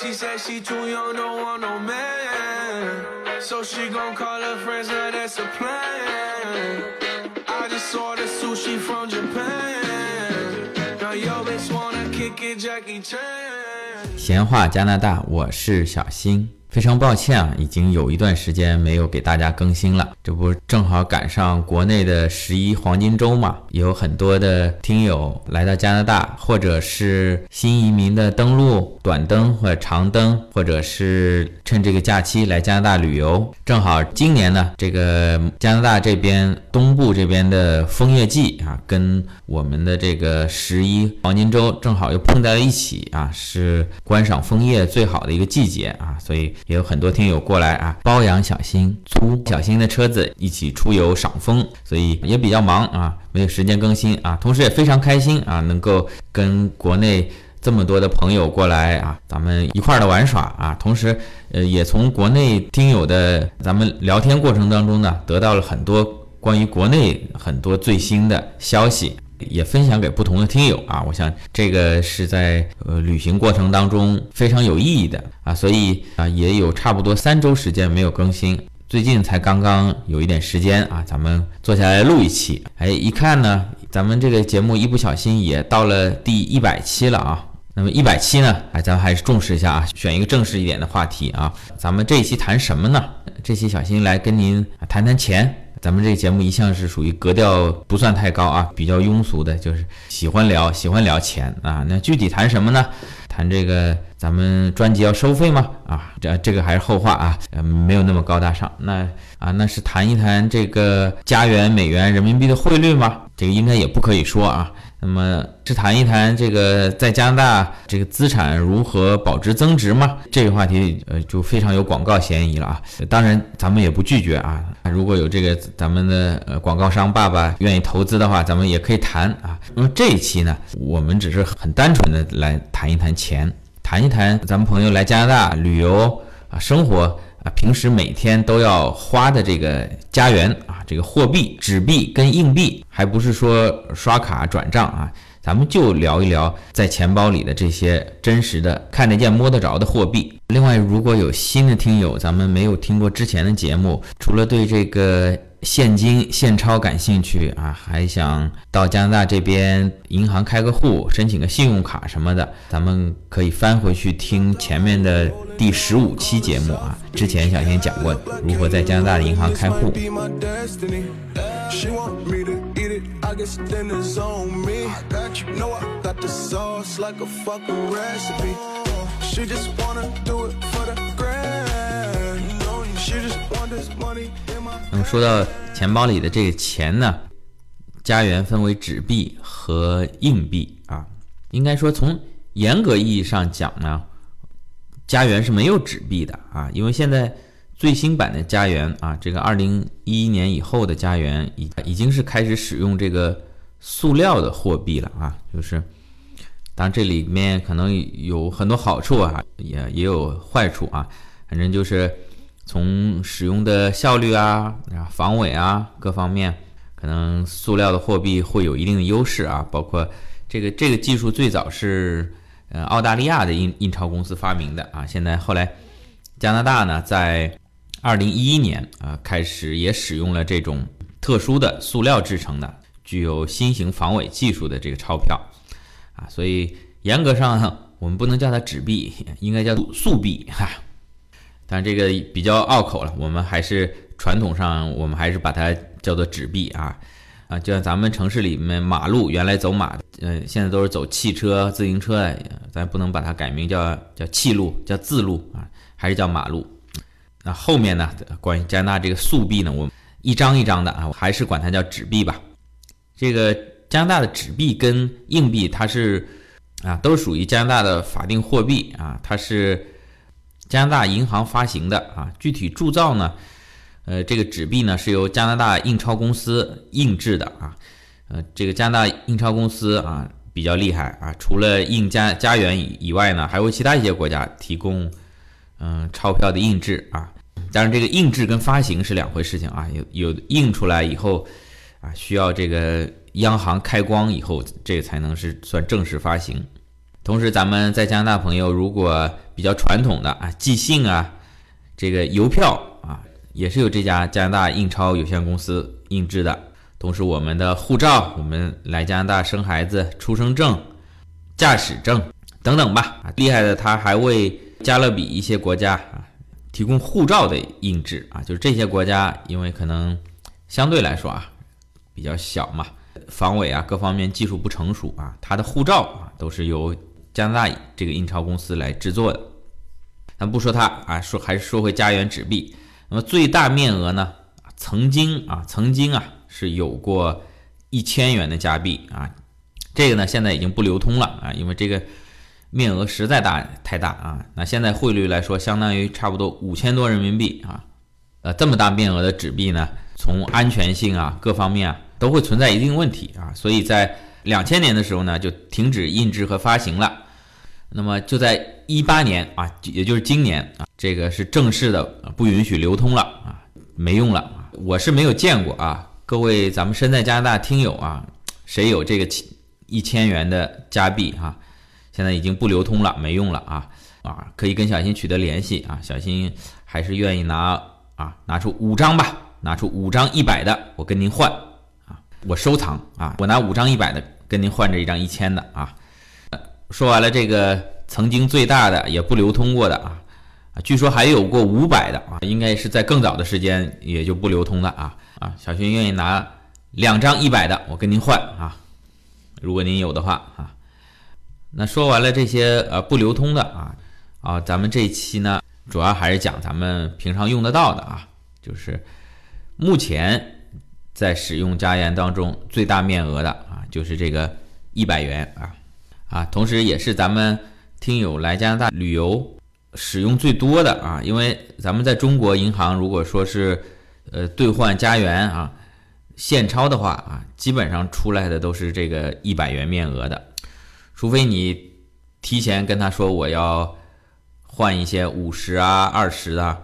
She said she too young, don't want no man. So she gon' call her friends, now that's a plan. I just ordered sushi from Japan. Now yo bitch wanna kick it, Jackie Chan. 闲话加拿大，我是小新。非常抱歉啊，已经有一段时间没有给大家更新了。这不正好赶上国内的十一黄金周嘛？有很多的听友来到加拿大，或者是新移民的登陆，短登或者长登，或者是趁这个假期来加拿大旅游。正好今年呢，这个加拿大这边东部这边的枫叶季啊，跟我们的这个十一黄金周正好又碰在了一起啊，是观赏枫叶最好的一个季节啊，所以。也有很多听友过来啊，包养小新，租小新的车子一起出游赏枫，所以也比较忙啊，没有时间更新啊。同时也非常开心啊，能够跟国内这么多的朋友过来啊，咱们一块儿的玩耍啊。同时，呃，也从国内听友的咱们聊天过程当中呢，得到了很多关于国内很多最新的消息。也分享给不同的听友啊，我想这个是在呃旅行过程当中非常有意义的啊，所以啊也有差不多三周时间没有更新，最近才刚刚有一点时间啊，咱们坐下来录一期，哎，一看呢，咱们这个节目一不小心也到了第一百期了啊，那么一百期呢，哎，咱们还是重视一下啊，选一个正式一点的话题啊，咱们这一期谈什么呢？这期小新来跟您谈谈钱。咱们这个节目一向是属于格调不算太高啊，比较庸俗的，就是喜欢聊喜欢聊钱啊。那具体谈什么呢？谈这个咱们专辑要收费吗？啊，这这个还是后话啊，嗯，没有那么高大上。那啊，那是谈一谈这个加元、美元、人民币的汇率吗？这个应该也不可以说啊。那么是谈一谈这个在加拿大这个资产如何保值增值吗？这个话题呃就非常有广告嫌疑了啊！当然咱们也不拒绝啊，如果有这个咱们的呃广告商爸爸愿意投资的话，咱们也可以谈啊。那么这一期呢，我们只是很单纯的来谈一谈钱，谈一谈咱们朋友来加拿大旅游啊生活。啊，平时每天都要花的这个加元啊，这个货币、纸币跟硬币，还不是说刷卡转账啊，咱们就聊一聊在钱包里的这些真实的、看得见、摸得着的货币。另外，如果有新的听友，咱们没有听过之前的节目，除了对这个。现金现钞感兴趣啊？还想到加拿大这边银行开个户，申请个信用卡什么的？咱们可以翻回去听前面的第十五期节目啊。之前小新讲过如何在加拿大的银行开户。那么说到钱包里的这个钱呢，家园分为纸币和硬币啊。应该说从严格意义上讲呢，家园是没有纸币的啊，因为现在最新版的家园啊，这个二零一一年以后的家园已已经是开始使用这个塑料的货币了啊。就是，当然这里面可能有很多好处啊，也也有坏处啊，反正就是。从使用的效率啊、防伪啊各方面，可能塑料的货币会有一定的优势啊。包括这个这个技术最早是呃澳大利亚的印印钞公司发明的啊。现在后来加拿大呢，在二零一一年啊开始也使用了这种特殊的塑料制成的、具有新型防伪技术的这个钞票啊。所以严格上呢我们不能叫它纸币，应该叫速币哈。但这个比较拗口了，我们还是传统上，我们还是把它叫做纸币啊，啊，就像咱们城市里面马路原来走马，呃，现在都是走汽车、自行车，咱不能把它改名叫叫汽路，叫自路啊，还是叫马路。那后面呢，关于加拿大这个速币呢，我们一张一张的啊，我还是管它叫纸币吧。这个加拿大的纸币跟硬币，它是啊，都属于加拿大的法定货币啊，它是。加拿大银行发行的啊，具体铸造呢，呃，这个纸币呢是由加拿大印钞公司印制的啊，呃，这个加拿大印钞公司啊比较厉害啊，除了印加加元以以外呢，还为其他一些国家提供嗯钞票的印制啊，当然这个印制跟发行是两回事情啊，有有印出来以后啊，需要这个央行开光以后，这个才能是算正式发行。同时，咱们在加拿大朋友如果比较传统的啊，寄信啊，这个邮票啊，也是由这家加拿大印钞有限公司印制的。同时，我们的护照、我们来加拿大生孩子出生证、驾驶证等等吧，啊，厉害的，他还为加勒比一些国家啊提供护照的印制啊，就是这些国家因为可能相对来说啊比较小嘛，防伪啊各方面技术不成熟啊，他的护照啊都是由加拿大这个印钞公司来制作的。咱不说它啊，说还是说回家园纸币，那么最大面额呢，曾经啊，曾经啊。是有过一千元的加币啊，这个呢现在已经不流通了啊，因为这个面额实在大太大啊。那现在汇率来说，相当于差不多五千多人民币啊。呃，这么大面额的纸币呢，从安全性啊各方面啊都会存在一定问题啊，所以在两千年的时候呢就停止印制和发行了。那么就在一八年啊，也就是今年啊，这个是正式的不允许流通了啊，没用了。我是没有见过啊。各位，咱们身在加拿大听友啊，谁有这个一千元的加币啊？现在已经不流通了，没用了啊啊！可以跟小新取得联系啊，小新还是愿意拿啊，拿出五张吧，拿出五张一百的，我跟您换，我收藏啊，我拿五张一百的跟您换这一张一千的啊。说完了这个曾经最大的也不流通过的啊，据说还有过五百的啊，应该是在更早的时间也就不流通了啊。啊，小徐愿意拿两张一百的，我跟您换啊。如果您有的话啊，那说完了这些呃不流通的啊啊，咱们这一期呢，主要还是讲咱们平常用得到的啊，就是目前在使用家园当中最大面额的啊，就是这个一百元啊啊，同时也是咱们听友来加拿大旅游使用最多的啊，因为咱们在中国银行如果说是。呃，兑换加元啊，现钞的话啊，基本上出来的都是这个一百元面额的，除非你提前跟他说我要换一些五十啊、二十的，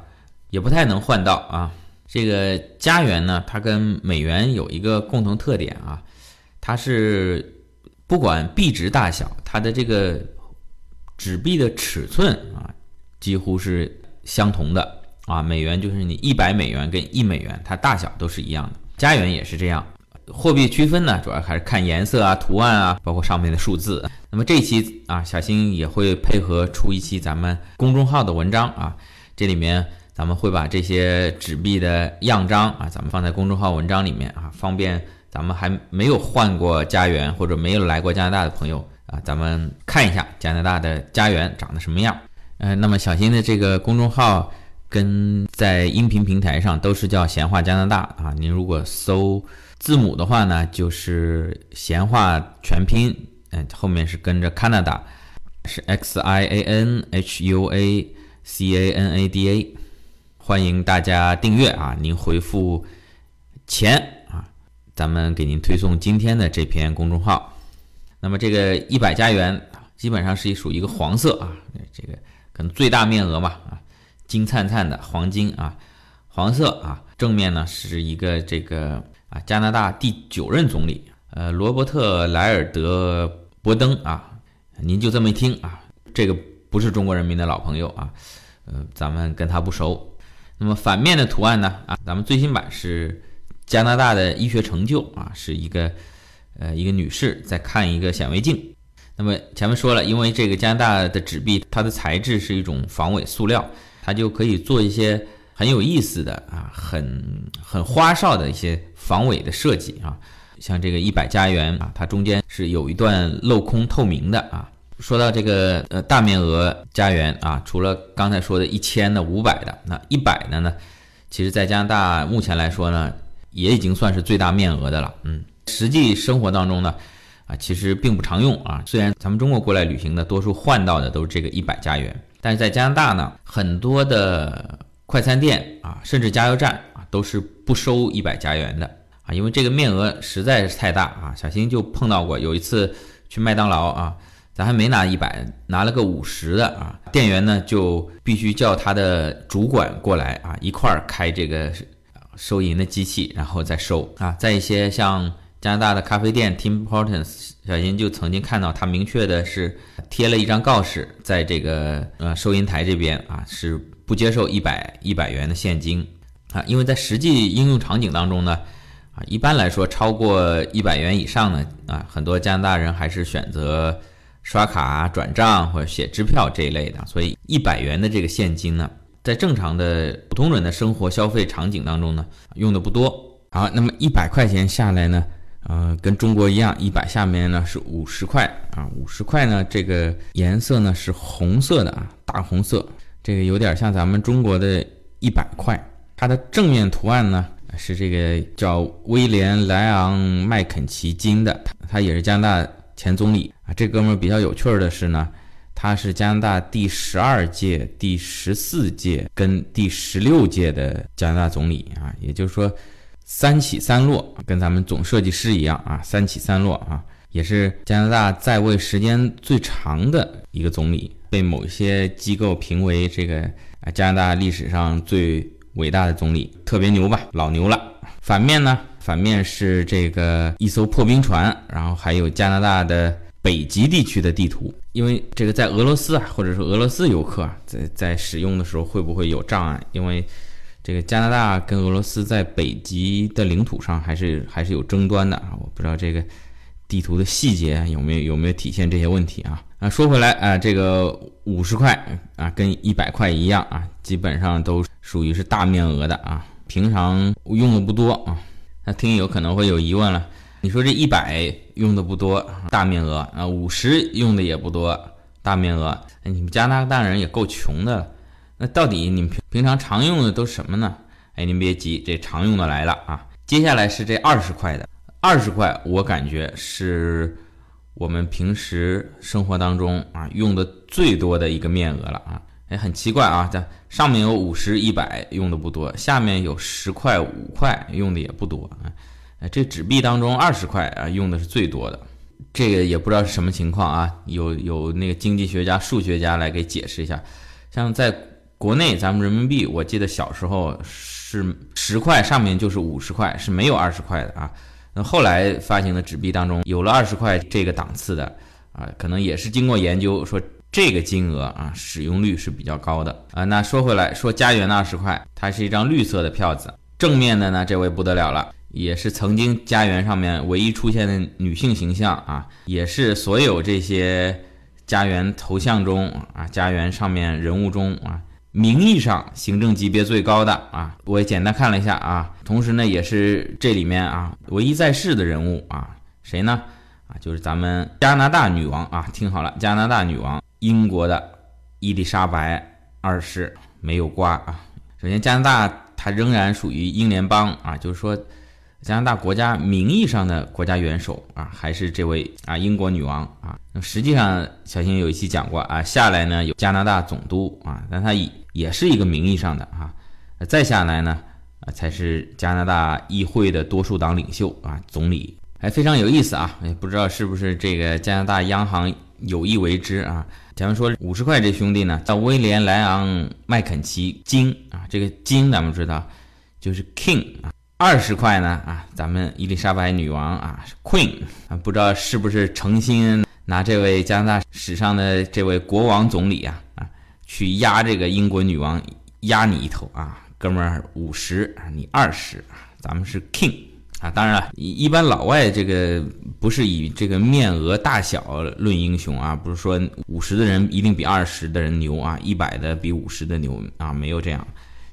也不太能换到啊。这个加元呢，它跟美元有一个共同特点啊，它是不管币值大小，它的这个纸币的尺寸啊，几乎是相同的。啊，美元就是你一百美元跟一美元，它大小都是一样的。加元也是这样，货币区分呢，主要还是看颜色啊、图案啊，包括上面的数字。那么这一期啊，小新也会配合出一期咱们公众号的文章啊，这里面咱们会把这些纸币的样章啊，咱们放在公众号文章里面啊，方便咱们还没有换过加元或者没有来过加拿大的朋友啊，咱们看一下加拿大的加元长得什么样。嗯，那么小新的这个公众号。跟在音频平台上都是叫闲话加拿大啊，您如果搜字母的话呢，就是闲话全拼，嗯，后面是跟着 Canada，是 X I A N H U A C A N A D A，欢迎大家订阅啊，您回复钱啊，咱们给您推送今天的这篇公众号。那么这个一百加元基本上是属于一个黄色啊，这个可能最大面额嘛啊。金灿灿的黄金啊，黄色啊，正面呢是一个这个啊加拿大第九任总理呃罗伯特莱尔德伯登啊，您就这么一听啊，这个不是中国人民的老朋友啊，呃咱们跟他不熟。那么反面的图案呢啊，咱们最新版是加拿大的医学成就啊，是一个呃一个女士在看一个显微镜。那么前面说了，因为这个加拿大的纸币它的材质是一种防伪塑料。它就可以做一些很有意思的啊，很很花哨的一些防伪的设计啊，像这个一百加元啊，它中间是有一段镂空透明的啊。说到这个呃大面额加元啊，除了刚才说的一千的、五百的，那一百的呢，其实在加拿大目前来说呢，也已经算是最大面额的了。嗯，实际生活当中呢，啊，其实并不常用啊。虽然咱们中国过来旅行的多数换到的都是这个一百加元。但是在加拿大呢，很多的快餐店啊，甚至加油站啊，都是不收一百加元的啊，因为这个面额实在是太大啊。小新就碰到过，有一次去麦当劳啊，咱还没拿一百，拿了个五十的啊，店员呢就必须叫他的主管过来啊，一块儿开这个收银的机器，然后再收啊。在一些像。加拿大的咖啡店 Tim Hortons，小新就曾经看到他明确的是贴了一张告示，在这个呃收银台这边啊是不接受一百一百元的现金啊，因为在实际应用场景当中呢啊，一般来说超过一百元以上呢啊，很多加拿大人还是选择刷卡转账或者写支票这一类的，所以一百元的这个现金呢，在正常的普通人的生活消费场景当中呢，用的不多。好，那么一百块钱下来呢？呃，跟中国一样，一百下面呢是五十块啊，五十块呢这个颜色呢是红色的啊，大红色，这个有点像咱们中国的一百块。它的正面图案呢是这个叫威廉莱昂麦肯齐金的，他也是加拿大前总理啊。这哥们儿比较有趣的是呢，他是加拿大第十二届、第十四届跟第十六届的加拿大总理啊，也就是说。三起三落，跟咱们总设计师一样啊，三起三落啊，也是加拿大在位时间最长的一个总理，被某些机构评为这个啊加拿大历史上最伟大的总理，特别牛吧，老牛了。反面呢，反面是这个一艘破冰船，然后还有加拿大的北极地区的地图，因为这个在俄罗斯啊，或者说俄罗斯游客啊，在在使用的时候会不会有障碍？因为这个加拿大跟俄罗斯在北极的领土上还是还是有争端的啊，我不知道这个地图的细节有没有有没有体现这些问题啊啊，说回来啊，这个五十块啊跟一百块一样啊，基本上都属于是大面额的啊，平常用的不多啊。那听友可能会有疑问了，你说这一百用的不多，大面额啊，五十用的也不多，大面额，你们加拿大人也够穷的。那到底你们平平常常用的都什么呢？哎，您别急，这常用的来了啊！接下来是这二十块的，二十块我感觉是我们平时生活当中啊用的最多的一个面额了啊！哎，很奇怪啊，这上面有五十、一百用的不多，下面有十块、五块用的也不多啊！哎，这纸币当中二十块啊用的是最多的，这个也不知道是什么情况啊？有有那个经济学家、数学家来给解释一下，像在。国内咱们人民币，我记得小时候是十块上面就是五十块，是没有二十块的啊。那后来发行的纸币当中有了二十块这个档次的啊，可能也是经过研究说这个金额啊使用率是比较高的啊。那说回来，说家园的二十块，它是一张绿色的票子，正面的呢这位不得了了，也是曾经家园上面唯一出现的女性形象啊，也是所有这些家园头像中啊，家园上面人物中啊。名义上行政级别最高的啊，我也简单看了一下啊，同时呢，也是这里面啊唯一在世的人物啊，谁呢？啊，就是咱们加拿大女王啊，听好了，加拿大女王，英国的伊丽莎白二世没有瓜啊。首先，加拿大它仍然属于英联邦啊，就是说加拿大国家名义上的国家元首啊，还是这位啊英国女王啊。那实际上，小新有一期讲过啊，下来呢有加拿大总督啊，但他以也是一个名义上的啊，再下来呢，啊才是加拿大议会的多数党领袖啊，总理还非常有意思啊，也不知道是不是这个加拿大央行有意为之啊。咱们说五十块这兄弟呢，叫威廉莱昂麦肯齐金啊，这个金咱们知道就是 king 啊，二十块呢啊，咱们伊丽莎白女王啊 queen 啊，不知道是不是诚心拿这位加拿大史上的这位国王总理啊啊。去压这个英国女王，压你一头啊，哥们儿五十，你二十，咱们是 king 啊。当然了，一般老外这个不是以这个面额大小论英雄啊，不是说五十的人一定比二十的人牛啊，一百的比五十的牛啊，没有这样。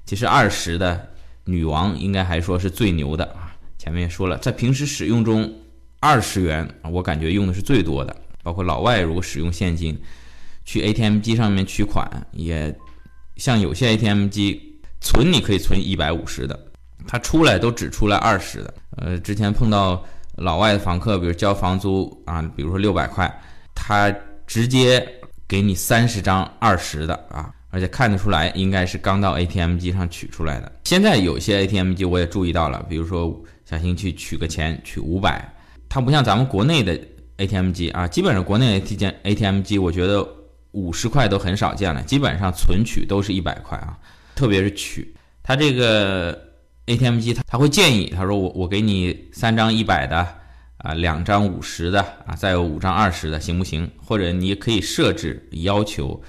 其实二十的女王应该还说是最牛的啊。前面也说了，在平时使用中，二十元我感觉用的是最多的，包括老外如果使用现金。去 ATM 机上面取款，也像有些 ATM 机存你可以存一百五十的，它出来都只出来二十的。呃，之前碰到老外的房客，比如交房租啊，比如说六百块，他直接给你三十张二十的啊，而且看得出来应该是刚到 ATM 机上取出来的。现在有些 ATM 机我也注意到了，比如说小新去取个钱取五百，它不像咱们国内的 ATM 机啊，基本上国内 ATM ATM 机我觉得。五十块都很少见了，基本上存取都是一百块啊，特别是取，他这个 ATM 机他他会建议，他说我我给你三张一百的啊，两张五十的啊，再有五张二十的，行不行？或者你可以设置要求，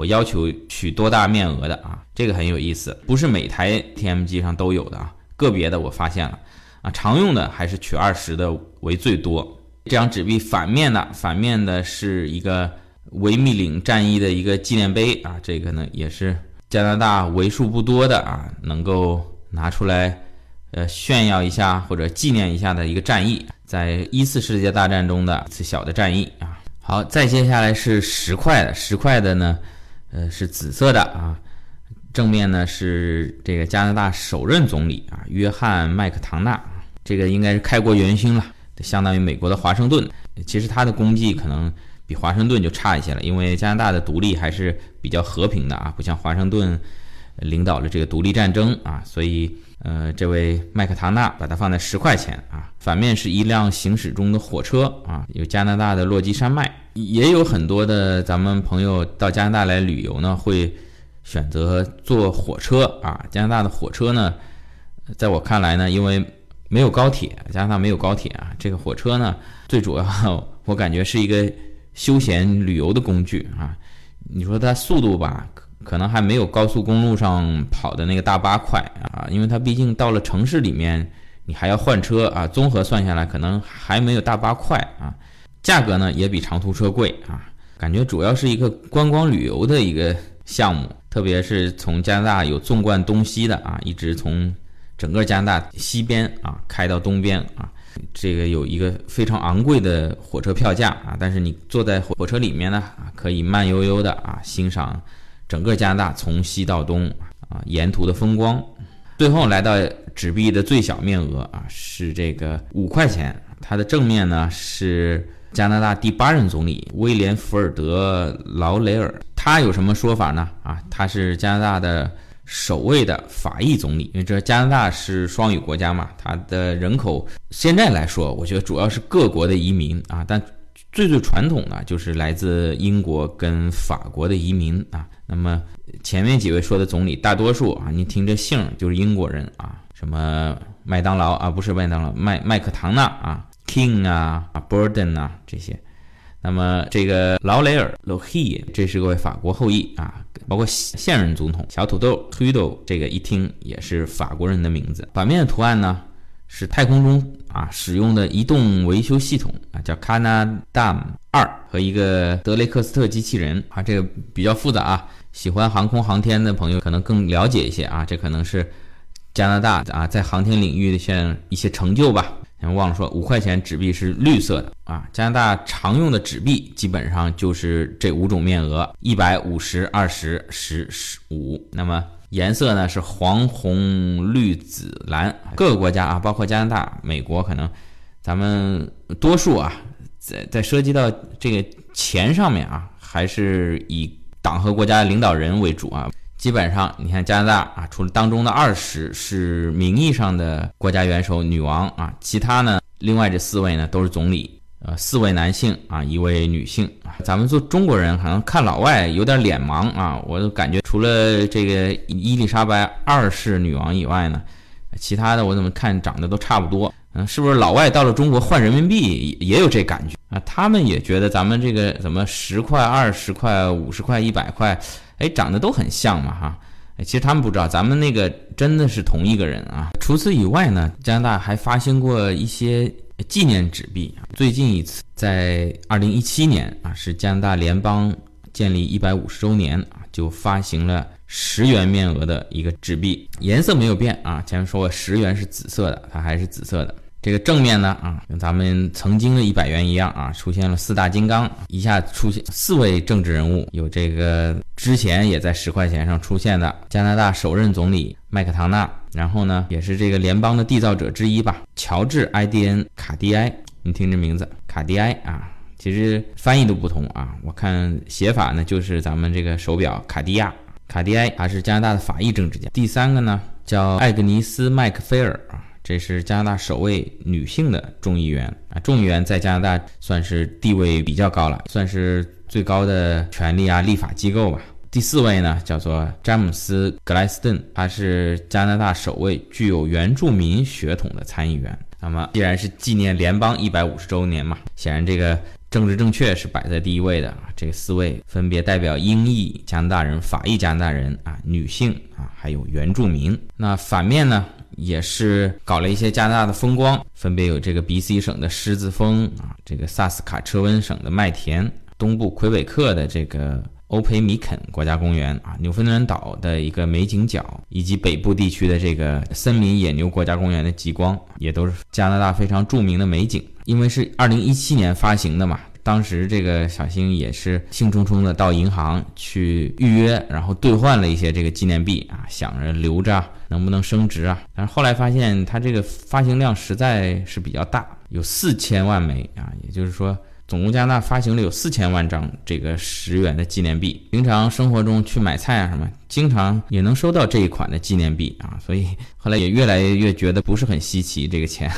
我要求取多大面额的啊？这个很有意思，不是每台 T M 机上都有的啊，个别的我发现了啊，常用的还是取二十的为最多。这张纸币反面的，反面的是一个维密岭战役的一个纪念碑啊，这个呢也是加拿大为数不多的啊，能够拿出来。呃，炫耀一下或者纪念一下的一个战役，在一次世界大战中的一次小的战役啊。好，再接下来是十块的，十块的呢，呃，是紫色的啊。正面呢是这个加拿大首任总理啊，约翰麦克唐纳，这个应该是开国元勋了，相当于美国的华盛顿。其实他的功绩可能比华盛顿就差一些了，因为加拿大的独立还是比较和平的啊，不像华盛顿领导了这个独立战争啊，所以。呃，这位麦克唐纳把它放在十块钱啊，反面是一辆行驶中的火车啊，有加拿大的落基山脉，也有很多的咱们朋友到加拿大来旅游呢，会选择坐火车啊。加拿大的火车呢，在我看来呢，因为没有高铁，加拿大没有高铁啊，这个火车呢，最主要我感觉是一个休闲旅游的工具啊。你说它速度吧？可能还没有高速公路上跑的那个大巴快啊，因为它毕竟到了城市里面，你还要换车啊，综合算下来可能还没有大巴快啊。价格呢也比长途车贵啊，感觉主要是一个观光旅游的一个项目，特别是从加拿大有纵贯东西的啊，一直从整个加拿大西边啊开到东边啊，这个有一个非常昂贵的火车票价啊，但是你坐在火车里面呢啊，可以慢悠悠的啊欣赏。整个加拿大从西到东啊，沿途的风光，最后来到纸币的最小面额啊，是这个五块钱。它的正面呢是加拿大第八任总理威廉·福尔德·劳雷尔。他有什么说法呢？啊，他是加拿大的首位的法裔总理。因为这加拿大是双语国家嘛，它的人口现在来说，我觉得主要是各国的移民啊，但最最传统的就是来自英国跟法国的移民啊。那么前面几位说的总理，大多数啊，你听这姓就是英国人啊，什么麦当劳啊，不是麦当劳，麦麦克唐纳啊，King 啊，啊，Burden 啊这些。那么这个劳雷尔 l o h e 这是位法国后裔啊，包括现任总统小土豆 Trudeau，这个一听也是法国人的名字。反面的图案呢？是太空中啊使用的移动维修系统啊，叫 Canadam 二和一个德雷克斯特机器人啊，这个比较复杂啊。喜欢航空航天的朋友可能更了解一些啊，这可能是加拿大啊在航天领域的像一些成就吧。忘了说，五块钱纸币是绿色的啊。加拿大常用的纸币基本上就是这五种面额：一百、五十、二十、十、十五。那么。颜色呢是黄、红、绿、紫、蓝，各个国家啊，包括加拿大、美国，可能咱们多数啊，在在涉及到这个钱上面啊，还是以党和国家领导人为主啊。基本上，你看加拿大啊，除了当中的二十是名义上的国家元首女王啊，其他呢，另外这四位呢都是总理。呃，四位男性啊，一位女性啊。咱们做中国人，好像看老外有点脸盲啊。我感觉除了这个伊丽莎白二世女王以外呢，其他的我怎么看长得都差不多。嗯，是不是老外到了中国换人民币也有这感觉啊？他们也觉得咱们这个怎么十块、二十块、五十块、一百块，哎，长得都很像嘛哈。其实他们不知道，咱们那个真的是同一个人啊。除此以外呢，加拿大还发行过一些。纪念纸币最近一次在二零一七年啊，是加拿大联邦建立一百五十周年啊，就发行了十元面额的一个纸币，颜色没有变啊。前面说过十元是紫色的，它还是紫色的。这个正面呢啊，跟咱们曾经的一百元一样啊，出现了四大金刚，一下出现四位政治人物，有这个之前也在十块钱上出现的加拿大首任总理麦克唐纳。然后呢，也是这个联邦的缔造者之一吧，乔治·埃迪恩·卡迪埃。你听这名字，卡迪埃啊，其实翻译都不同啊。我看写法呢，就是咱们这个手表卡地亚。卡迪埃，还是加拿大的法裔政治家。第三个呢，叫艾格尼斯·麦克菲尔啊，这是加拿大首位女性的众议员啊。众议员在加拿大算是地位比较高了，算是最高的权力啊，立法机构吧。第四位呢，叫做詹姆斯·格莱斯顿，他是加拿大首位具有原住民血统的参议员。那么既然是纪念联邦一百五十周年嘛，显然这个政治正确是摆在第一位的啊。这四位分别代表英裔加拿大人、法裔加拿大人啊、女性啊，还有原住民。那反面呢，也是搞了一些加拿大的风光，分别有这个 B.C 省的狮子峰啊，这个萨斯卡车温省的麦田，东部魁北克的这个。欧培米肯国家公园啊，纽芬兰岛的一个美景角，以及北部地区的这个森林野牛国家公园的极光，也都是加拿大非常著名的美景。因为是二零一七年发行的嘛，当时这个小星也是兴冲冲的到银行去预约，然后兑换了一些这个纪念币啊，想着留着能不能升值啊。但是后来发现它这个发行量实在是比较大，有四千万枚啊，也就是说。总共加拿大发行了有四千万张这个十元的纪念币，平常生活中去买菜啊什么，经常也能收到这一款的纪念币啊，所以后来也越来越觉得不是很稀奇，这个钱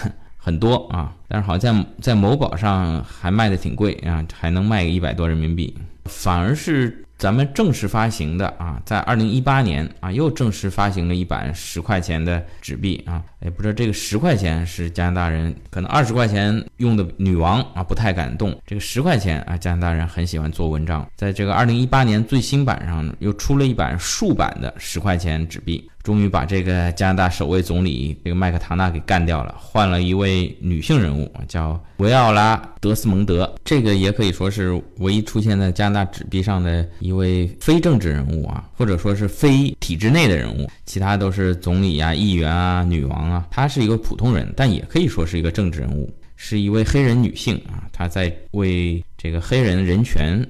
很多啊，但是好像在在某宝上还卖的挺贵啊，还能卖个一百多人民币，反而是。咱们正式发行的啊，在二零一八年啊，又正式发行了一版十块钱的纸币啊。也不知道这个十块钱是加拿大人可能二十块钱用的女王啊，不太敢动。这个十块钱啊，加拿大人很喜欢做文章。在这个二零一八年最新版上又出了一版竖版的十块钱纸币。终于把这个加拿大首位总理这个麦克唐纳给干掉了，换了一位女性人物，叫维奥拉·德斯蒙德。这个也可以说是唯一出现在加拿大纸币上的一位非政治人物啊，或者说是非体制内的人物，其他都是总理啊、议员啊、女王啊。她是一个普通人，但也可以说是一个政治人物，是一位黑人女性啊，她在为这个黑人人权。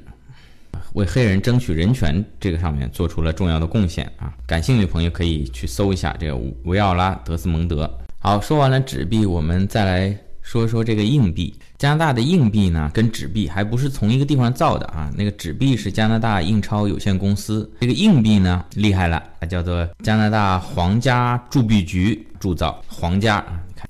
为黑人争取人权这个上面做出了重要的贡献啊！感兴趣的朋友可以去搜一下这个维奥拉·德斯蒙德。好，说完了纸币，我们再来说说这个硬币。加拿大的硬币呢，跟纸币还不是从一个地方造的啊。那个纸币是加拿大印钞有限公司，这个硬币呢厉害了，它叫做加拿大皇家铸币局铸造。皇家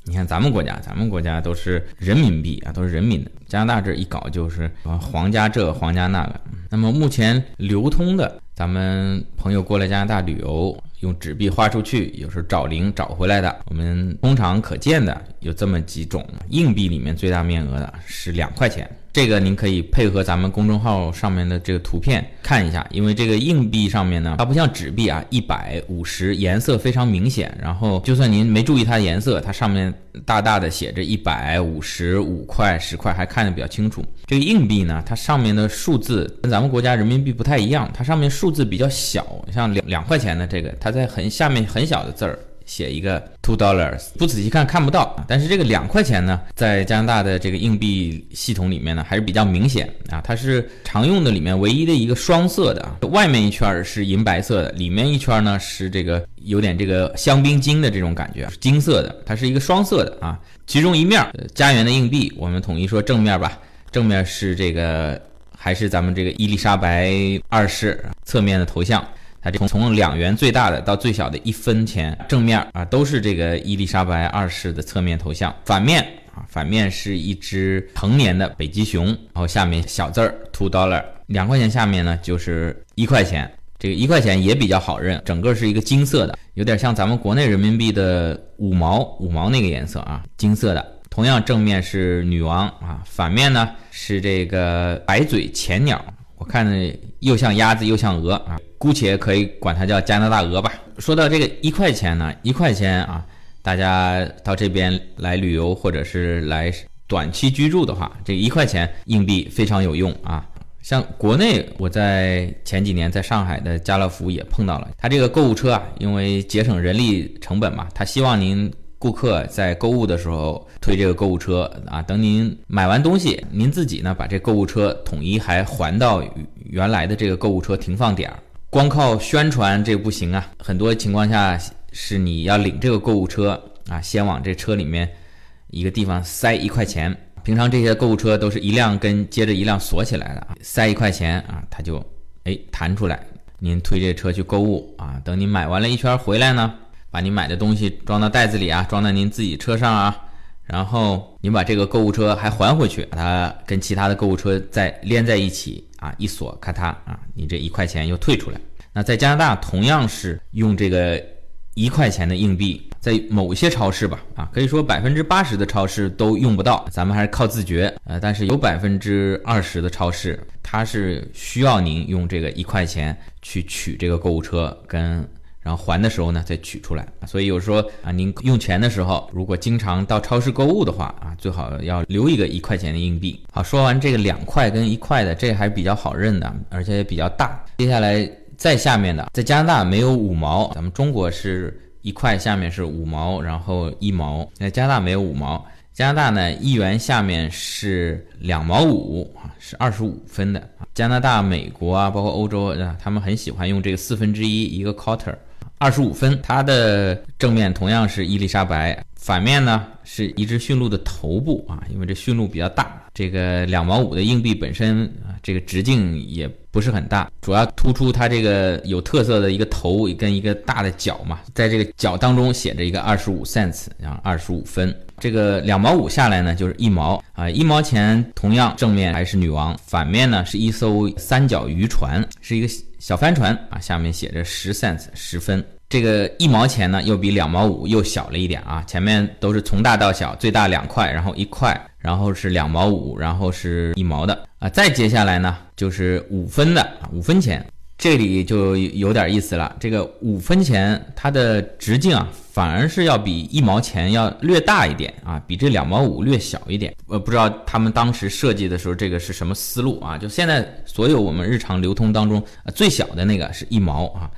你看，咱们国家，咱们国家都是人民币啊，都是人民的。加拿大这一搞就是啊，皇家这，皇家那个。那么目前流通的，咱们朋友过来加拿大旅游，用纸币花出去，有时候找零找回来的，我们通常可见的有这么几种硬币，里面最大面额的是两块钱。这个您可以配合咱们公众号上面的这个图片看一下，因为这个硬币上面呢，它不像纸币啊，一百五十颜色非常明显，然后就算您没注意它的颜色，它上面大大的写着一百五十五块、十块，还看得比较清楚。这个硬币呢，它上面的数字跟咱们国家人民币不太一样，它上面数字比较小，像两两块钱的这个，它在很下面很小的字儿。写一个 two dollars，不仔细看看不到，但是这个两块钱呢，在加拿大的这个硬币系统里面呢，还是比较明显啊。它是常用的里面唯一的一个双色的，外面一圈是银白色的，里面一圈呢是这个有点这个香槟金的这种感觉，金色的，它是一个双色的啊。其中一面家园的硬币，我们统一说正面吧，正面是这个还是咱们这个伊丽莎白二世侧面的头像。它这从从两元最大的到最小的一分钱，正面啊都是这个伊丽莎白二世的侧面头像，反面啊反面是一只成年的北极熊，然后下面小字儿 two dollar，两块钱下面呢就是一块钱，这个一块钱也比较好认，整个是一个金色的，有点像咱们国内人民币的五毛五毛那个颜色啊，金色的，同样正面是女王啊，反面呢是这个白嘴前鸟。我看着又像鸭子又像鹅啊，姑且可以管它叫加拿大鹅吧。说到这个一块钱呢，一块钱啊，大家到这边来旅游或者是来短期居住的话，这一块钱硬币非常有用啊。像国内，我在前几年在上海的家乐福也碰到了，他这个购物车啊，因为节省人力成本嘛，他希望您。顾客在购物的时候推这个购物车啊，等您买完东西，您自己呢把这购物车统一还还到原来的这个购物车停放点儿。光靠宣传这不行啊，很多情况下是你要领这个购物车啊，先往这车里面一个地方塞一块钱。平常这些购物车都是一辆跟接着一辆锁起来的啊，塞一块钱啊，它就哎弹出来，您推这车去购物啊，等你买完了一圈回来呢。把你买的东西装到袋子里啊，装到您自己车上啊，然后您把这个购物车还还回去，把它跟其他的购物车再连在一起啊，一锁，咔嚓啊，你这一块钱又退出来。那在加拿大同样是用这个一块钱的硬币，在某些超市吧，啊，可以说百分之八十的超市都用不到，咱们还是靠自觉。呃，但是有百分之二十的超市，它是需要您用这个一块钱去取这个购物车跟。然后还的时候呢，再取出来。所以有时候啊，您用钱的时候，如果经常到超市购物的话啊，最好要留一个一块钱的硬币。好，说完这个两块跟一块的，这还比较好认的，而且也比较大。接下来再下面的，在加拿大没有五毛，咱们中国是一块，下面是五毛，然后一毛。那加拿大没有五毛，加拿大呢一元下面是两毛五啊，是二十五分的。加拿大、美国啊，包括欧洲啊，他们很喜欢用这个四分之一一个 quarter。二十五分，它的正面同样是伊丽莎白，反面呢是一只驯鹿的头部啊，因为这驯鹿比较大。这个两毛五的硬币本身啊，这个直径也不是很大，主要突出它这个有特色的一个头跟一个大的角嘛，在这个角当中写着一个二十五 cents，然后二十五分。这个两毛五下来呢，就是一毛啊，一毛钱同样正面还是女王，反面呢是一艘三角渔船，是一个。小帆船啊，下面写着十 cents 十分。这个一毛钱呢，又比两毛五又小了一点啊。前面都是从大到小，最大两块，然后一块，然后是两毛五，然后是一毛的啊。再接下来呢，就是五分的五分钱。这里就有点意思了，这个五分钱它的直径啊，反而是要比一毛钱要略大一点啊，比这两毛五略小一点。呃，不知道他们当时设计的时候这个是什么思路啊？就现在所有我们日常流通当中啊，最小的那个是一毛啊，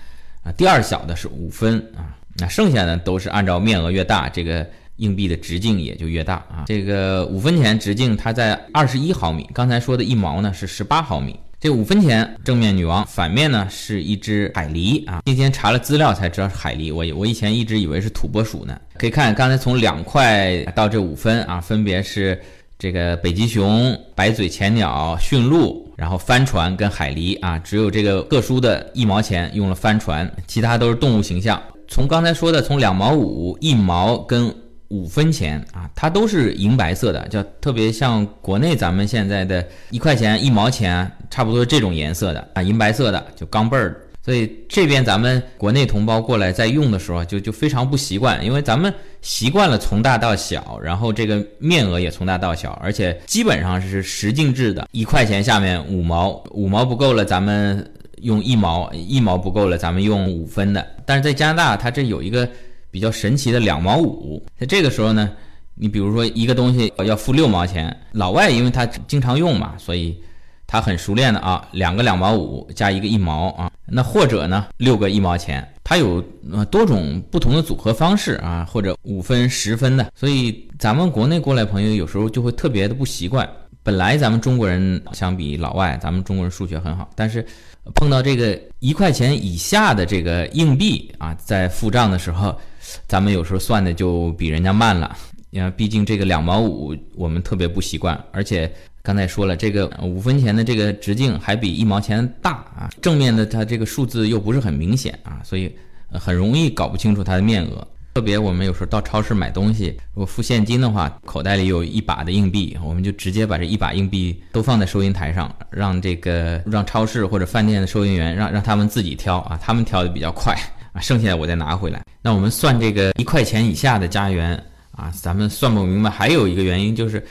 啊，第二小的是五分啊，那剩下的都是按照面额越大，这个硬币的直径也就越大啊。这个五分钱直径它在二十一毫米，刚才说的一毛呢是十八毫米。这五分钱正面女王，反面呢是一只海狸啊。今天查了资料才知道是海狸，我我以前一直以为是土拨鼠呢。可以看刚才从两块到这五分啊，分别是这个北极熊、白嘴潜鸟、驯鹿，然后帆船跟海狸啊。只有这个特殊的一毛钱用了帆船，其他都是动物形象。从刚才说的，从两毛五、一毛跟。五分钱啊，它都是银白色的，叫特别像国内咱们现在的一块钱、一毛钱，差不多这种颜色的啊，银白色的就钢镚儿。所以这边咱们国内同胞过来在用的时候，就就非常不习惯，因为咱们习惯了从大到小，然后这个面额也从大到小，而且基本上是十进制的，一块钱下面五毛，五毛不够了，咱们用一毛，一毛不够了，咱们用五分的。但是在加拿大，它这有一个。比较神奇的两毛五，在这个时候呢，你比如说一个东西要付六毛钱，老外因为他经常用嘛，所以他很熟练的啊，两个两毛五加一个一毛啊，那或者呢六个一毛钱，它有呃多种不同的组合方式啊，或者五分十分的，所以咱们国内过来朋友有时候就会特别的不习惯。本来咱们中国人相比老外，咱们中国人数学很好，但是碰到这个一块钱以下的这个硬币啊，在付账的时候。咱们有时候算的就比人家慢了，因为毕竟这个两毛五我们特别不习惯，而且刚才说了，这个五分钱的这个直径还比一毛钱大啊，正面的它这个数字又不是很明显啊，所以很容易搞不清楚它的面额。特别我们有时候到超市买东西，如果付现金的话，口袋里有一把的硬币，我们就直接把这一把硬币都放在收银台上，让这个让超市或者饭店的收银员让让他们自己挑啊，他们挑的比较快。啊，剩下的我再拿回来。那我们算这个一块钱以下的加元啊，咱们算不明白。还有一个原因就是，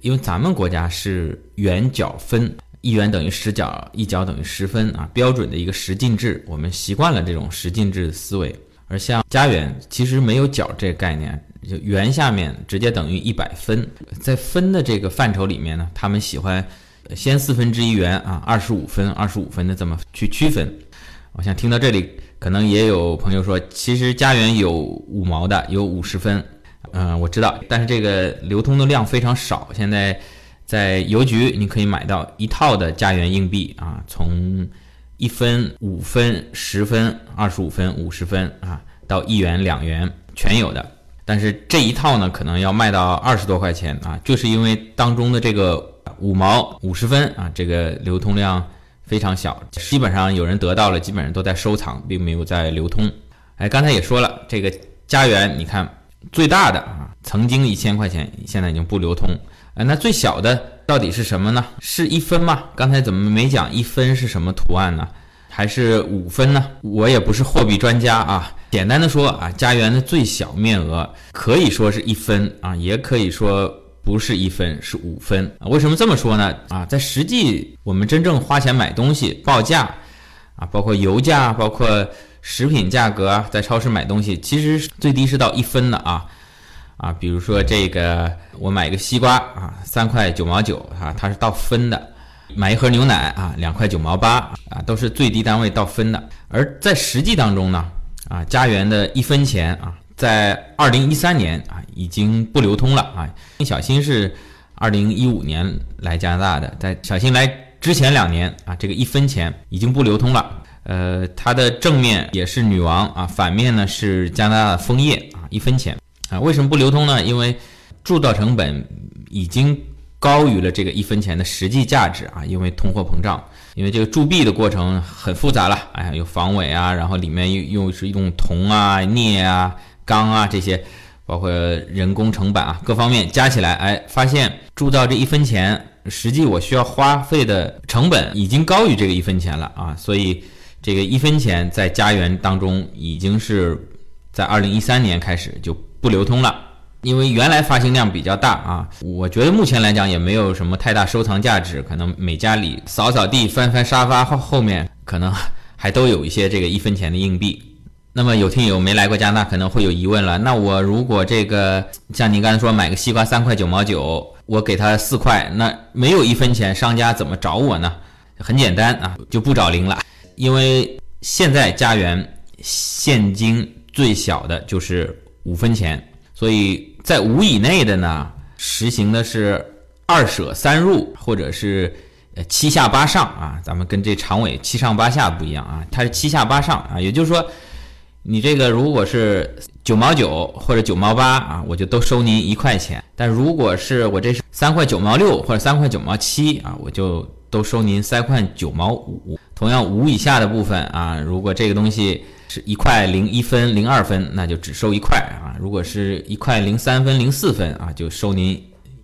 因为咱们国家是元角分，一元等于十角，一角等于十分啊，标准的一个十进制，我们习惯了这种十进制思维。而像加元其实没有角这个概念，就元下面直接等于一百分。在分的这个范畴里面呢，他们喜欢先四分之一元啊，二十五分，二十五分的这么去区分。我想听到这里。可能也有朋友说，其实家园有五毛的，有五十分，嗯，我知道，但是这个流通的量非常少。现在在邮局你可以买到一套的家园硬币啊，从一分、五分、十分、二十五分、五十分啊，到一元、两元全有的。但是这一套呢，可能要卖到二十多块钱啊，就是因为当中的这个五毛、五十分啊，这个流通量。非常小，基本上有人得到了，基本上都在收藏，并没有在流通。哎，刚才也说了，这个家园，你看最大的啊，曾经一千块钱，现在已经不流通。哎，那最小的到底是什么呢？是一分吗？刚才怎么没讲一分是什么图案呢？还是五分呢？我也不是货币专家啊，简单的说啊，家园的最小面额可以说是一分啊，也可以说不是一分，是五分啊。为什么这么说呢？啊，在实际我们真正花钱买东西报价啊，包括油价，包括食品价格，在超市买东西，其实最低是到一分的啊啊。比如说这个，我买一个西瓜啊，三块九毛九啊，它是到分的。买一盒牛奶啊，两块九毛八啊，都是最低单位到分的。而在实际当中呢，啊，加元的一分钱啊，在二零一三年啊已经不流通了啊。小新是二零一五年来加拿大的，在小新来之前两年啊，这个一分钱已经不流通了。呃，它的正面也是女王啊，反面呢是加拿大的枫叶啊，一分钱啊。为什么不流通呢？因为铸造成本已经。高于了这个一分钱的实际价值啊，因为通货膨胀，因为这个铸币的过程很复杂了，哎，有防伪啊，然后里面又又是用铜啊、镍啊、钢啊这些，包括人工成本啊，各方面加起来，哎，发现铸造这一分钱，实际我需要花费的成本已经高于这个一分钱了啊，所以这个一分钱在家园当中已经是在二零一三年开始就不流通了。因为原来发行量比较大啊，我觉得目前来讲也没有什么太大收藏价值，可能每家里扫扫地、翻翻沙发后后面，可能还都有一些这个一分钱的硬币。那么有听友没来过加拿大，可能会有疑问了，那我如果这个像你刚才说买个西瓜三块九毛九，我给他四块，那没有一分钱，商家怎么找我呢？很简单啊，就不找零了，因为现在家园现金最小的就是五分钱。所以在五以内的呢，实行的是二舍三入，或者是呃七下八上啊。咱们跟这常委七上八下不一样啊，它是七下八上啊。也就是说，你这个如果是九毛九或者九毛八啊，我就都收您一块钱；但如果是我这是三块九毛六或者三块九毛七啊，我就都收您三块九毛五。同样五以下的部分啊，如果这个东西。是一块零一分零二分，那就只收一块啊。如果是一块零三分零四分啊，就收您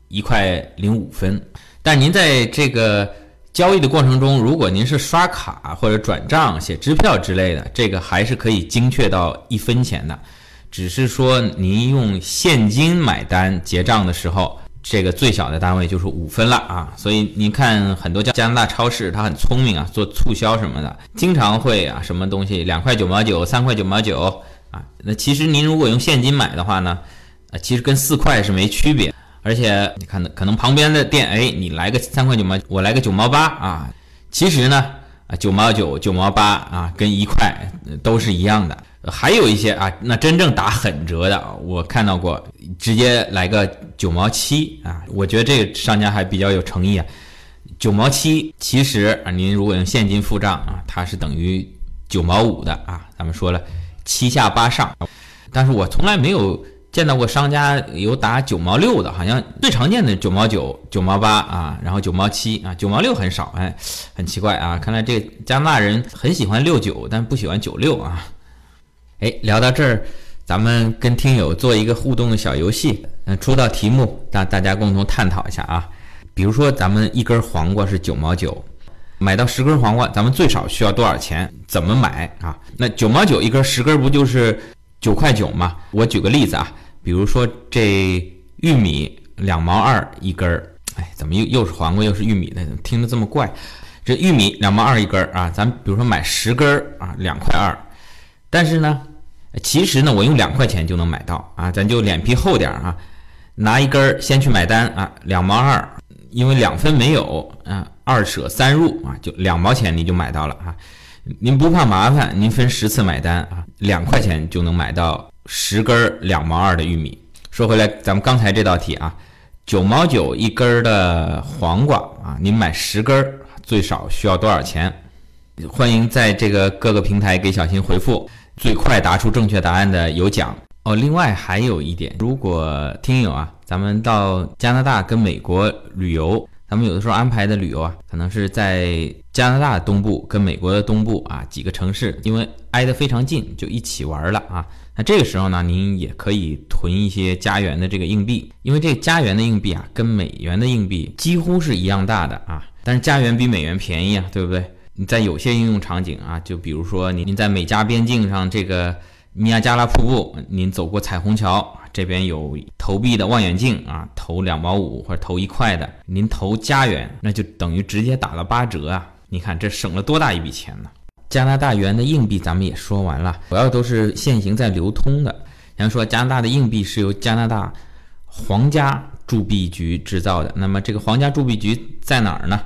一块零五分。但您在这个交易的过程中，如果您是刷卡或者转账、写支票之类的，这个还是可以精确到一分钱的。只是说您用现金买单结账的时候。这个最小的单位就是五分了啊，所以你看很多加加拿大超市，它很聪明啊，做促销什么的，经常会啊，什么东西两块九毛九、三块九毛九啊，那其实您如果用现金买的话呢，啊，其实跟四块是没区别，而且你看可能旁边的店，哎，你来个三块九毛，我来个九毛八啊，其实呢，啊，九毛九、九毛八啊，跟一块都是一样的。还有一些啊，那真正打狠折的，我看到过，直接来个九毛七啊，我觉得这个商家还比较有诚意啊。九毛七，其实啊，您如果用现金付账啊，它是等于九毛五的啊。咱们说了七下八上，但是我从来没有见到过商家有打九毛六的，好像最常见的九毛九、九毛八啊，然后九毛七啊，九毛六很少，哎，很奇怪啊。看来这加拿大人很喜欢六九，但不喜欢九六啊。哎，聊到这儿，咱们跟听友做一个互动的小游戏，嗯，出道题目让大家共同探讨一下啊。比如说，咱们一根黄瓜是九毛九，买到十根黄瓜，咱们最少需要多少钱？怎么买啊？那九毛九一根，十根不就是九块九吗？我举个例子啊，比如说这玉米两毛二一根儿，哎，怎么又又是黄瓜又是玉米的？听着这么怪。这玉米两毛二一根儿啊，咱比如说买十根儿啊，两块二。但是呢，其实呢，我用两块钱就能买到啊，咱就脸皮厚点儿啊，拿一根儿先去买单啊，两毛二，因为两分没有啊，二舍三入啊，就两毛钱你就买到了啊。您不怕麻烦，您分十次买单啊，两块钱就能买到十根两毛二的玉米。说回来，咱们刚才这道题啊，九毛九一根的黄瓜啊，您买十根最少需要多少钱？欢迎在这个各个平台给小新回复，最快答出正确答案的有奖哦。另外还有一点，如果听友啊，咱们到加拿大跟美国旅游，咱们有的时候安排的旅游啊，可能是在加拿大东部跟美国的东部啊几个城市，因为挨得非常近，就一起玩了啊。那这个时候呢，您也可以囤一些加元的这个硬币，因为这加元的硬币啊，跟美元的硬币几乎是一样大的啊，但是加元比美元便宜啊，对不对？你在有些应用场景啊，就比如说您您在美加边境上这个尼亚加拉瀑布，您走过彩虹桥，这边有投币的望远镜啊，投两毛五或者投一块的，您投加元，那就等于直接打了八折啊！你看这省了多大一笔钱呢？加拿大元的硬币咱们也说完了，主要都是现行在流通的。咱说加拿大的硬币是由加拿大皇家铸币局制造的，那么这个皇家铸币局在哪儿呢？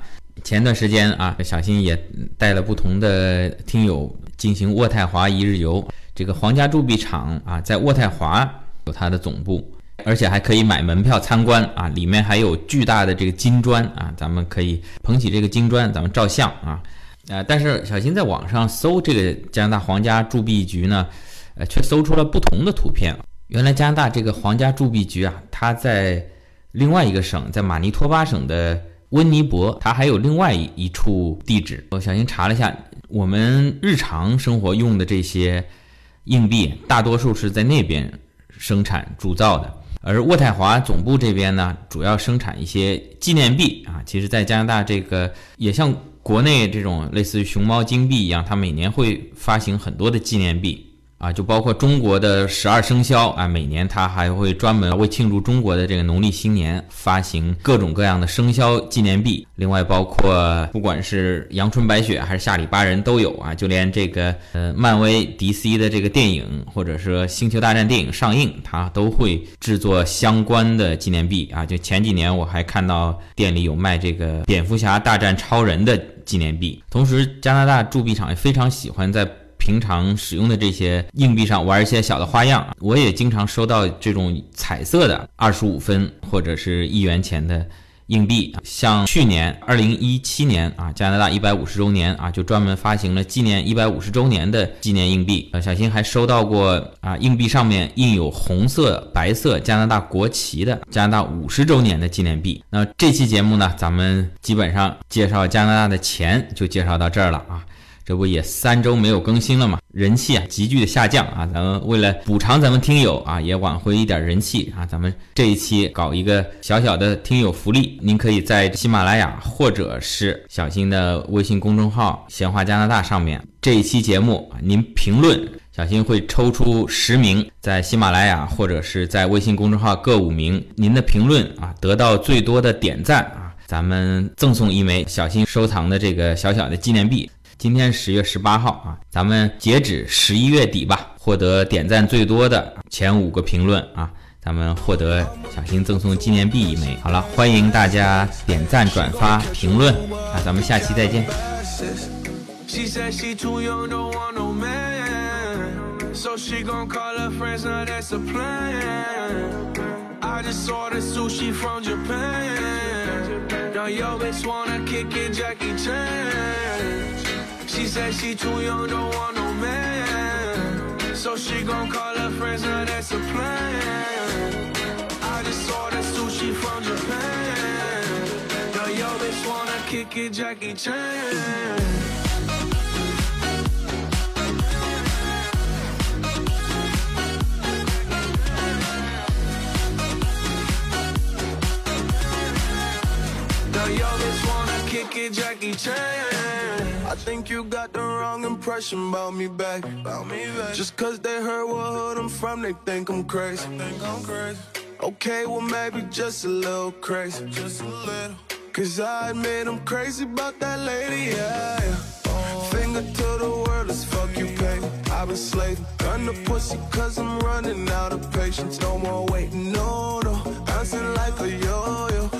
前段时间啊，小新也带了不同的听友进行渥太华一日游。这个皇家铸币厂啊，在渥太华有它的总部，而且还可以买门票参观啊，里面还有巨大的这个金砖啊，咱们可以捧起这个金砖，咱们照相啊。呃，但是小新在网上搜这个加拿大皇家铸币局呢，呃，却搜出了不同的图片。原来加拿大这个皇家铸币局啊，它在另外一个省，在马尼托巴省的温尼伯，它还有另外一一处地址。我小新查了一下，我们日常生活用的这些硬币，大多数是在那边生产铸造的。而渥太华总部这边呢，主要生产一些纪念币啊。其实，在加拿大这个也像。国内这种类似于熊猫金币一样，它每年会发行很多的纪念币。啊，就包括中国的十二生肖啊，每年它还会专门为庆祝中国的这个农历新年发行各种各样的生肖纪念币。另外，包括不管是阳春白雪还是下里巴人都有啊，就连这个呃漫威 DC 的这个电影或者说星球大战电影上映，它都会制作相关的纪念币啊。就前几年我还看到店里有卖这个蝙蝠侠大战超人的。纪念币，同时加拿大铸币厂也非常喜欢在平常使用的这些硬币上玩一些小的花样。我也经常收到这种彩色的二十五分或者是一元钱的。硬币像去年二零一七年啊，加拿大一百五十周年啊，就专门发行了纪念一百五十周年的纪念硬币。呃，小新还收到过啊，硬币上面印有红色、白色加拿大国旗的加拿大五十周年的纪念币。那这期节目呢，咱们基本上介绍加拿大的钱就介绍到这儿了啊。这不也三周没有更新了吗？人气啊急剧的下降啊！咱们为了补偿咱们听友啊，也挽回一点人气啊，咱们这一期搞一个小小的听友福利，您可以在喜马拉雅或者是小新的微信公众号“闲话加拿大”上面，这一期节目您评论，小新会抽出十名在喜马拉雅或者是在微信公众号各五名，您的评论啊得到最多的点赞啊，咱们赠送一枚小新收藏的这个小小的纪念币。今天十月十八号啊，咱们截止十一月底吧，获得点赞最多的前五个评论啊，咱们获得小新赠送纪念币一枚。好了，欢迎大家点赞、转发、评论啊，咱们下期再见。She said she too young, don't want no man. So she gon' call her friends, now that's a plan. I just ordered sushi from Japan. Now yo bitch wanna kick it, Jackie Chan. She said she too young, don't want no man. So she gon' call her friends, now that's a plan. I just saw that sushi from Japan. Now yo, bitch wanna kick it, Jackie Chan. Now yo, bitch wanna kick it, Jackie Chan. I think you got the wrong impression about me back. About me back. Just cause they heard what hood I'm from, they think I'm crazy. Think I'm crazy. Okay, well maybe just a little crazy. Just a little. Cause I admit I'm crazy about that lady, yeah. yeah. Finger to the world as fuck you pay. I've been slaving. Gun the pussy cause I'm running out of patience. No more waiting, no, no. Bouncing like a yo-yo.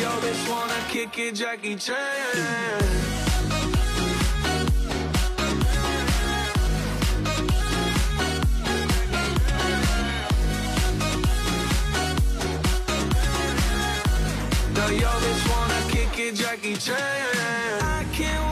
Yo bitch wanna kick it, Jackie Chan. Yo bitch wanna kick it, Jackie Chan. I can't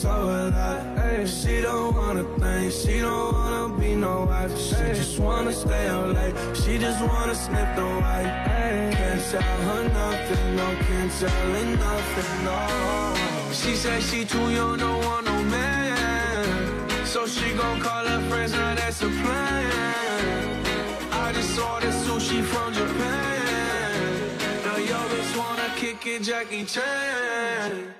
I so alive. She don't wanna think, she don't wanna be no wife. She just wanna stay out late, she just wanna snip the white. Can't tell her nothing, no, can't tell her nothing, no. She said she too young, don't want no man. So she gon' call her friends, now that's a plan. I just ordered sushi from Japan. Now yo bitch wanna kick it, Jackie Chan.